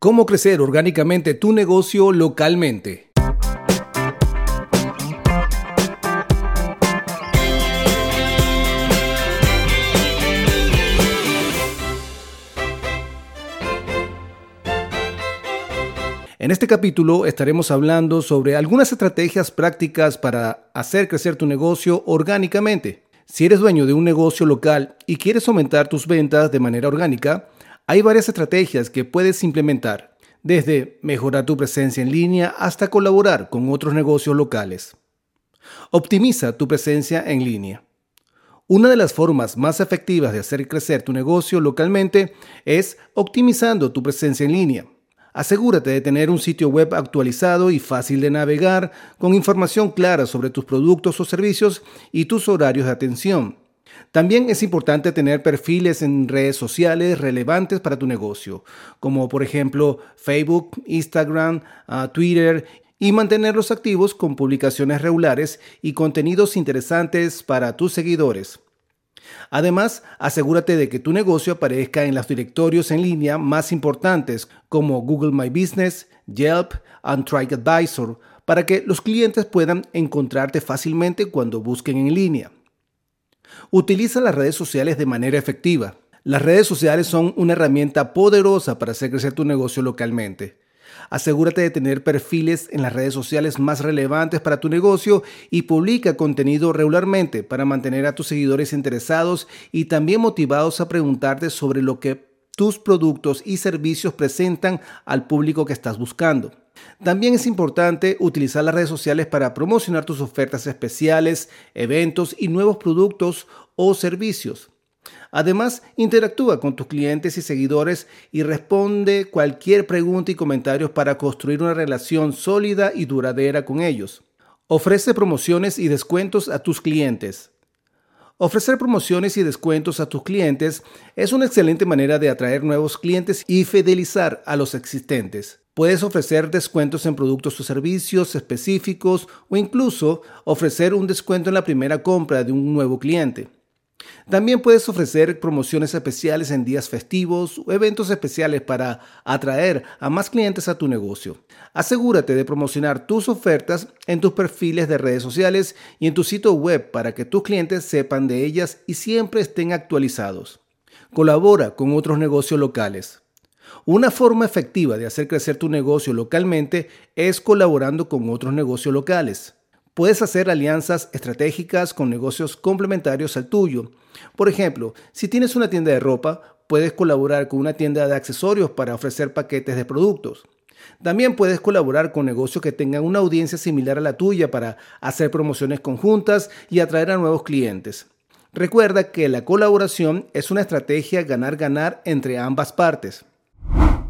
¿Cómo crecer orgánicamente tu negocio localmente? En este capítulo estaremos hablando sobre algunas estrategias prácticas para hacer crecer tu negocio orgánicamente. Si eres dueño de un negocio local y quieres aumentar tus ventas de manera orgánica, hay varias estrategias que puedes implementar, desde mejorar tu presencia en línea hasta colaborar con otros negocios locales. Optimiza tu presencia en línea. Una de las formas más efectivas de hacer crecer tu negocio localmente es optimizando tu presencia en línea. Asegúrate de tener un sitio web actualizado y fácil de navegar, con información clara sobre tus productos o servicios y tus horarios de atención. También es importante tener perfiles en redes sociales relevantes para tu negocio, como por ejemplo Facebook, Instagram, ah, Twitter, y mantenerlos activos con publicaciones regulares y contenidos interesantes para tus seguidores. Además, asegúrate de que tu negocio aparezca en los directorios en línea más importantes como Google My Business, Yelp y TrickAdvisor para que los clientes puedan encontrarte fácilmente cuando busquen en línea. Utiliza las redes sociales de manera efectiva. Las redes sociales son una herramienta poderosa para hacer crecer tu negocio localmente. Asegúrate de tener perfiles en las redes sociales más relevantes para tu negocio y publica contenido regularmente para mantener a tus seguidores interesados y también motivados a preguntarte sobre lo que tus productos y servicios presentan al público que estás buscando. También es importante utilizar las redes sociales para promocionar tus ofertas especiales, eventos y nuevos productos o servicios. Además, interactúa con tus clientes y seguidores y responde cualquier pregunta y comentarios para construir una relación sólida y duradera con ellos. Ofrece promociones y descuentos a tus clientes. Ofrecer promociones y descuentos a tus clientes es una excelente manera de atraer nuevos clientes y fidelizar a los existentes. Puedes ofrecer descuentos en productos o servicios específicos o incluso ofrecer un descuento en la primera compra de un nuevo cliente. También puedes ofrecer promociones especiales en días festivos o eventos especiales para atraer a más clientes a tu negocio. Asegúrate de promocionar tus ofertas en tus perfiles de redes sociales y en tu sitio web para que tus clientes sepan de ellas y siempre estén actualizados. Colabora con otros negocios locales. Una forma efectiva de hacer crecer tu negocio localmente es colaborando con otros negocios locales. Puedes hacer alianzas estratégicas con negocios complementarios al tuyo. Por ejemplo, si tienes una tienda de ropa, puedes colaborar con una tienda de accesorios para ofrecer paquetes de productos. También puedes colaborar con negocios que tengan una audiencia similar a la tuya para hacer promociones conjuntas y atraer a nuevos clientes. Recuerda que la colaboración es una estrategia ganar-ganar entre ambas partes.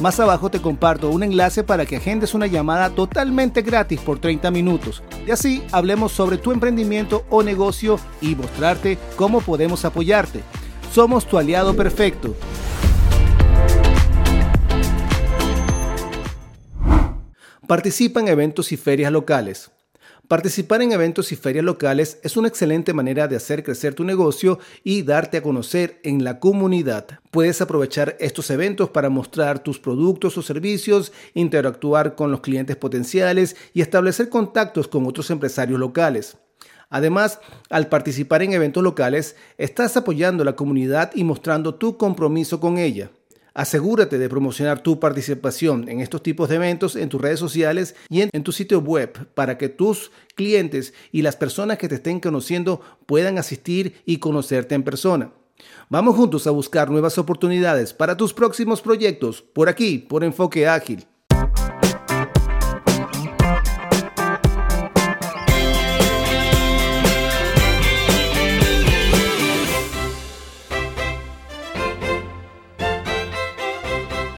Más abajo te comparto un enlace para que agendes una llamada totalmente gratis por 30 minutos. Y así hablemos sobre tu emprendimiento o negocio y mostrarte cómo podemos apoyarte. Somos tu aliado perfecto. Participa en eventos y ferias locales. Participar en eventos y ferias locales es una excelente manera de hacer crecer tu negocio y darte a conocer en la comunidad. Puedes aprovechar estos eventos para mostrar tus productos o servicios, interactuar con los clientes potenciales y establecer contactos con otros empresarios locales. Además, al participar en eventos locales, estás apoyando a la comunidad y mostrando tu compromiso con ella. Asegúrate de promocionar tu participación en estos tipos de eventos en tus redes sociales y en, tu sitio web para que tus clientes y las personas que te estén conociendo puedan asistir y conocerte en persona. Vamos juntos a buscar nuevas oportunidades para tus próximos proyectos por aquí, por Enfoque Ágil.